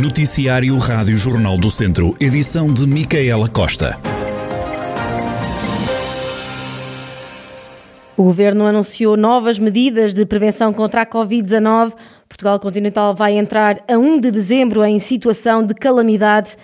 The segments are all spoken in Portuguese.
Noticiário Rádio Jornal do Centro, edição de Micaela Costa. O governo anunciou novas medidas de prevenção contra a Covid-19. Portugal Continental vai entrar a 1 de dezembro em situação de calamidade.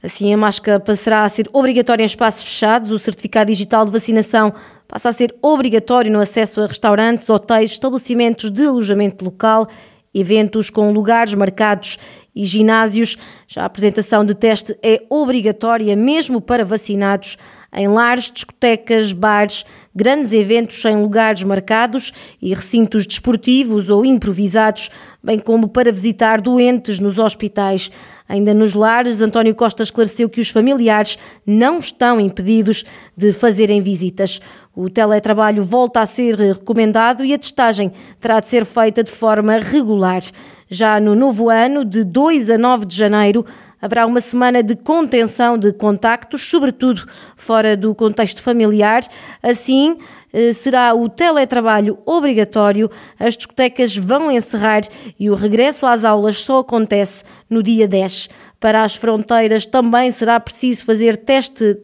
Assim, a máscara passará a ser obrigatória em espaços fechados, o certificado digital de vacinação passa a ser obrigatório no acesso a restaurantes, hotéis, estabelecimentos de alojamento local, eventos com lugares marcados e ginásios. Já a apresentação de teste é obrigatória mesmo para vacinados em lares, discotecas, bares, grandes eventos em lugares marcados e recintos desportivos ou improvisados, bem como para visitar doentes nos hospitais. Ainda nos lares, António Costa esclareceu que os familiares não estão impedidos de fazerem visitas. O teletrabalho volta a ser recomendado e a testagem terá de ser feita de forma regular. Já no novo ano, de 2 a 9 de janeiro, haverá uma semana de contenção de contactos, sobretudo fora do contexto familiar. Assim, eh, será o teletrabalho obrigatório, as discotecas vão encerrar e o regresso às aulas só acontece no dia 10. Para as fronteiras também será preciso fazer teste,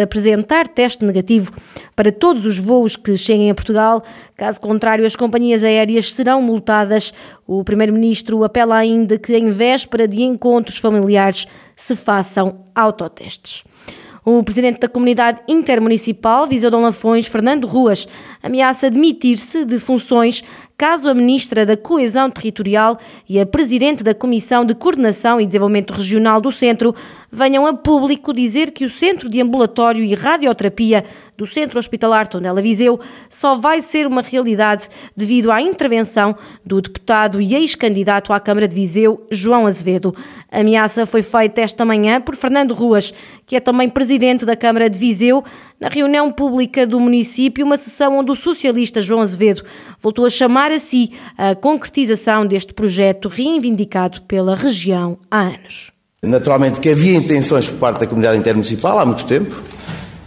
apresentar teste negativo para todos os voos que cheguem a Portugal. Caso contrário, as companhias aéreas serão multadas. O Primeiro-Ministro apela ainda que, em véspera de encontros familiares, se façam autotestes. O presidente da comunidade intermunicipal, Viseu Dom Lafões, Fernando Ruas, ameaça demitir-se de funções caso a ministra da Coesão Territorial e a presidente da Comissão de Coordenação e Desenvolvimento Regional do Centro venham a público dizer que o Centro de Ambulatório e Radioterapia do Centro Hospitalar Tondela Viseu só vai ser uma realidade devido à intervenção do deputado e ex-candidato à Câmara de Viseu, João Azevedo. A ameaça foi feita esta manhã por Fernando Ruas, que é também presidente da Câmara de Viseu, na reunião pública do município, uma sessão onde o socialista João Azevedo voltou a chamar a si a concretização deste projeto reivindicado pela região há anos. Naturalmente que havia intenções por parte da comunidade intermunicipal há muito tempo.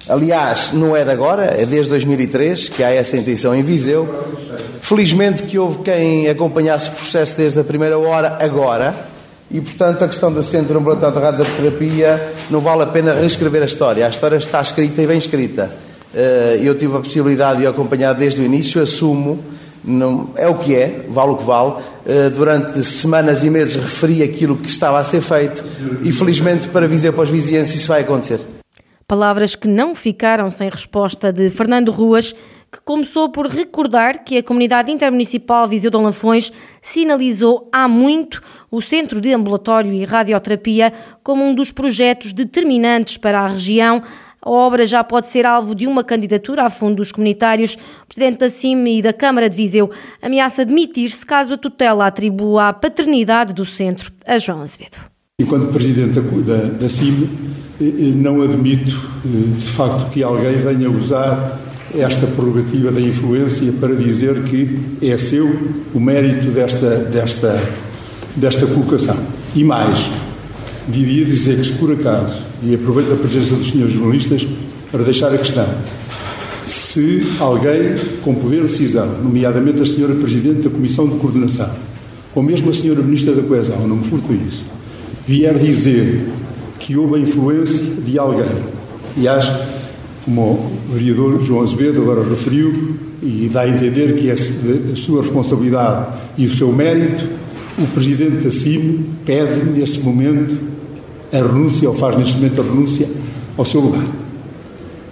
Aliás, não é de agora, é desde 2003 que há essa intenção em Viseu. Felizmente que houve quem acompanhasse o processo desde a primeira hora, agora, e portanto a questão do Centro Ambulatório de Radioterapia não vale a pena reescrever a história. A história está escrita e bem escrita. Eh, eu tive a possibilidade de acompanhar desde o início, assumo não, é o que é, vale o que vale. Uh, durante semanas e meses referi aquilo que estava a ser feito e felizmente para Viseu para os vizinhos isso vai acontecer. Palavras que não ficaram sem resposta de Fernando Ruas, que começou por recordar que a comunidade intermunicipal Viseu Dom Lafões sinalizou há muito o Centro de Ambulatório e Radioterapia como um dos projetos determinantes para a região a obra já pode ser alvo de uma candidatura a fundos comunitários. O Presidente da CIM e da Câmara de Viseu ameaça demitir-se caso a tutela atribua a paternidade do centro a João Azevedo. Enquanto Presidente da, da, da CIM, não admito eh, de facto que alguém venha usar esta prerrogativa da influência para dizer que é seu o mérito desta, desta, desta colocação. E mais, diria dizer que se por acaso e aproveito a presença dos senhores jornalistas para deixar a questão. Se alguém com poder de decisão, nomeadamente a senhora Presidente da Comissão de Coordenação, ou mesmo a senhora Ministra da Coesão, não me furto isso, vier dizer que houve a influência de alguém, e acho, como vereador João Azevedo agora referiu, e dá a entender que é a sua responsabilidade e o seu mérito, o Presidente da CIM pede, neste momento, a renúncia, ou faz neste momento a renúncia ao seu lugar.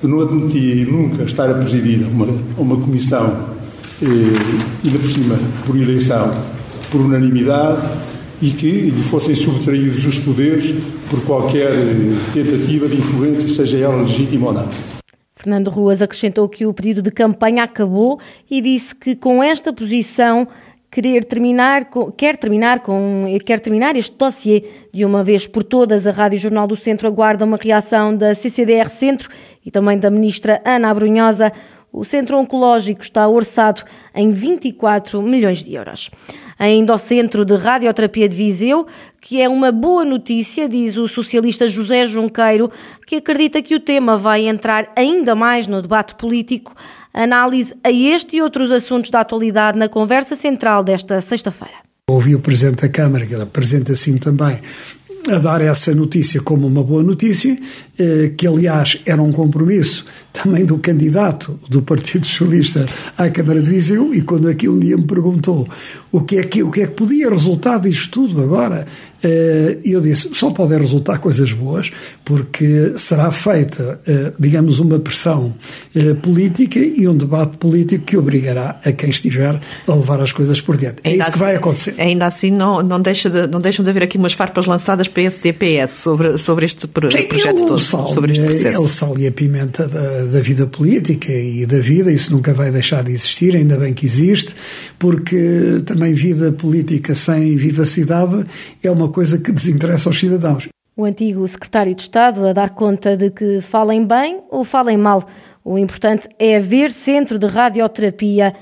Eu não admitia nunca estar a presidir uma, uma comissão, eh, ainda por cima, por eleição, por unanimidade, e que lhe fossem subtraídos os poderes por qualquer eh, tentativa de influência, seja ela legítima ou não. Fernando Ruas acrescentou que o período de campanha acabou e disse que com esta posição querer terminar quer terminar com quer terminar este dossiê de uma vez por todas. A Rádio Jornal do Centro aguarda uma reação da CCDR Centro e também da ministra Ana Abrunhosa. O Centro Oncológico está orçado em 24 milhões de euros. Ainda ao Centro de Radioterapia de Viseu, que é uma boa notícia, diz o socialista José Junqueiro, que acredita que o tema vai entrar ainda mais no debate político análise a este e outros assuntos da atualidade na conversa central desta sexta-feira. Ouvi o Presidente da Câmara, que ele apresenta assim também, a dar essa notícia como uma boa notícia, eh, que aliás era um compromisso também do candidato do Partido Socialista à Câmara de Viseu, e quando aqui um dia me perguntou o que é que, o que, é que podia resultar disto tudo agora, eh, eu disse, só podem resultar coisas boas, porque será feita, eh, digamos, uma pressão política e um debate político que obrigará a quem estiver a levar as coisas por diante. É ainda isso que vai assim, acontecer. Ainda assim, não, não, deixa de, não deixam de haver aqui umas farpas lançadas PSD-PS sobre, sobre este projeto todo, sal, sobre este processo. É o sal e a pimenta da, da vida política e da vida, isso nunca vai deixar de existir, ainda bem que existe, porque também vida política sem vivacidade é uma coisa que desinteressa aos cidadãos. O antigo secretário de Estado a dar conta de que falem bem ou falem mal. O importante é haver centro de radioterapia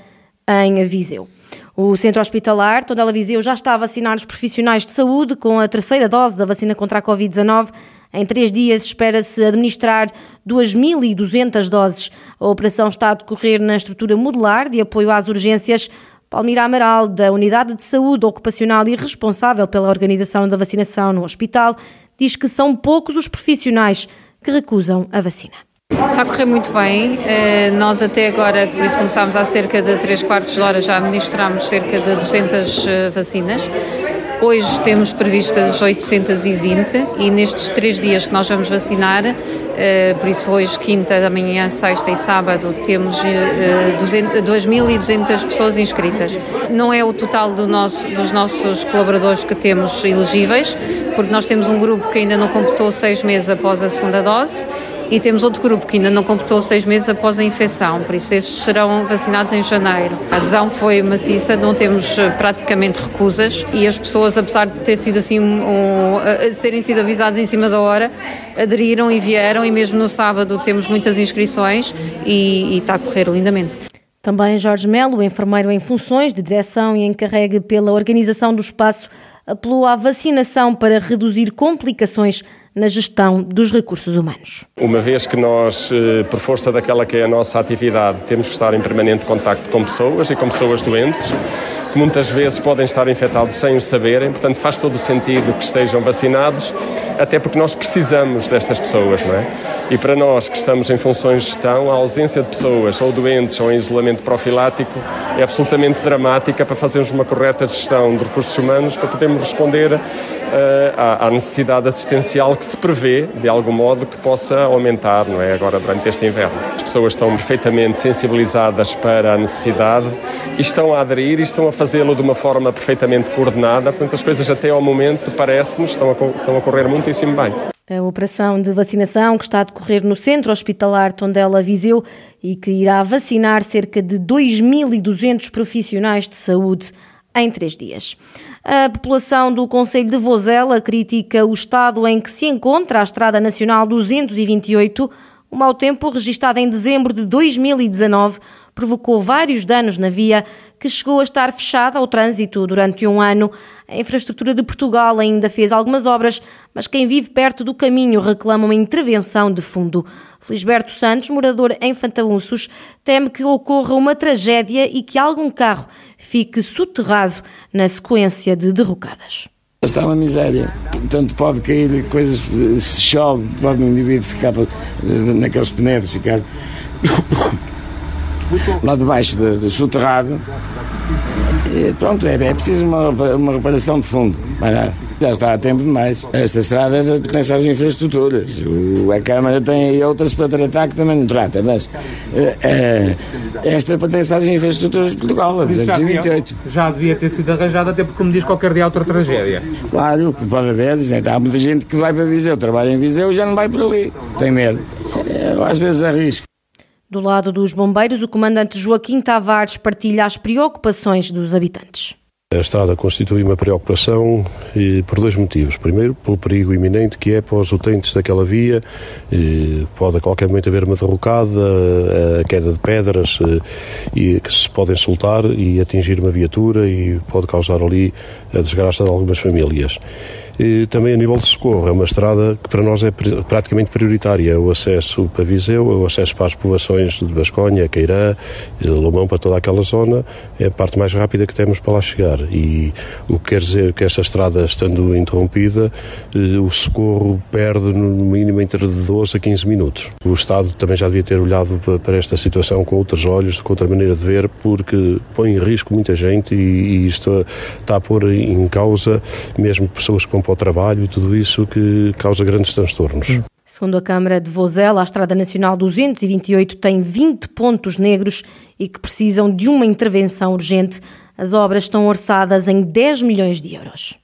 em Viseu. O Centro Hospitalar Tondela Viseu já está a vacinar os profissionais de saúde com a terceira dose da vacina contra a Covid-19. Em três dias espera-se administrar 2.200 doses. A operação está a decorrer na estrutura modular de apoio às urgências. Palmira Amaral, da Unidade de Saúde Ocupacional e responsável pela organização da vacinação no hospital, diz que são poucos os profissionais que recusam a vacina. Está a correr muito bem. Eh, nós até agora, por isso começámos há cerca de 3 quartos de hora, já administramos cerca de 200 eh, vacinas. Hoje temos previstas 820 e nestes três dias que nós vamos vacinar, eh, por isso hoje, quinta, amanhã, sexta e sábado, temos 2.200 pessoas inscritas. Não é o total do nosso, dos nossos colaboradores que temos elegíveis, porque nós temos um grupo que ainda não completou seis meses após a segunda dose e temos outro grupo que ainda não completou seis meses após a infecção, por isso estes serão vacinados em janeiro. A adesão foi maciça, não temos eh, praticamente recusas e as pessoas, apesar de ter sido assim, um, serem sido avisadas em cima da hora, aderiram e vieram e mesmo no sábado temos muitas inscrições e, e está a correr lindamente. Também Jorge Melo, enfermeiro em funções de direção e encarregue pela organização do espaço, apelou à vacinação para reduzir complicações na gestão dos recursos humanos. Uma vez que nós, eh, por força daquela que é a nossa atividade, temos que estar em permanente contacto com pessoas e com pessoas doentes, que muitas vezes podem estar infectados sem o saberem, portanto faz todo o sentido que estejam vacinados, até porque nós precisamos destas pessoas, não é? E para nós que estamos em funções de gestão, a ausência de pessoas ou doentes ou em isolamento profilático é absolutamente dramática para fazermos uma correta gestão de recursos humanos para podermos responder à, necessidade assistencial que se prevê, de algum modo, que possa aumentar, não é? Agora, durante este inverno. As pessoas estão perfeitamente sensibilizadas para a necessidade e estão a aderir e estão a fazê-lo de uma forma perfeitamente coordenada. Portanto, as coisas até ao momento, parece-nos, estão, estão a correr muitíssimo bem. A operação de vacinação que está a decorrer no Centro Hospitalar Tondela Viseu e que irá vacinar cerca de 2.200 profissionais de saúde em três dias. A população do Conselho de Vozela critica o estado em que se encontra a Estrada Nacional 228. O mau tempo, registado em dezembro de 2019, provocou vários danos na via, que chegou a estar fechada ao trânsito durante um ano. A infraestrutura de Portugal ainda fez algumas obras, mas quem vive perto do caminho reclama uma intervenção de fundo. Felisberto Santos, morador em Fantaunços, teme que ocorra uma tragédia e que algum carro fique soterrado na sequência de derrocadas. Está uma miséria. Portanto, pode cair coisas, se chove, pode um indivíduo ficar naqueles pneus, ficar lá debaixo do, do soterrado. E pronto, é, é preciso uma, uma reparação de fundo. Já está a tempo demais. Esta estrada pertence às infraestruturas. O, a Câmara tem outras para tratar que também não trata, mas uh, uh, esta pertence às infraestruturas de Portugal, a 228. Já, já devia ter sido arranjada, até porque me diz qualquer dia outra tragédia. Claro, pode haver. Gente, há muita gente que vai para Viseu, trabalha em Viseu e já não vai por ali. Tem medo. Eu, às vezes arrisco. Do lado dos bombeiros, o comandante Joaquim Tavares partilha as preocupações dos habitantes. A estrada constitui uma preocupação e, por dois motivos. Primeiro, pelo perigo iminente que é para os utentes daquela via. E pode a qualquer momento haver uma derrocada, a queda de pedras e, que se podem soltar e atingir uma viatura e pode causar ali a desgraça de algumas famílias. E também a nível de socorro, é uma estrada que para nós é praticamente prioritária. O acesso para Viseu, o acesso para as povoações de Basconha, Queirã, Lomão, para toda aquela zona, é a parte mais rápida que temos para lá chegar. E o que quer dizer que esta estrada, estando interrompida, eh, o socorro perde no mínimo entre 12 a 15 minutos. O Estado também já devia ter olhado para esta situação com outros olhos, com outra maneira de ver, porque põe em risco muita gente e, isto está a pôr em causa mesmo pessoas que vão para o trabalho e tudo isso que causa grandes transtornos. Segundo a Câmara de Vozela, a Estrada Nacional 228 tem 20 pontos negros e que precisam de uma intervenção urgente. As obras estão orçadas em 10 milhões de euros.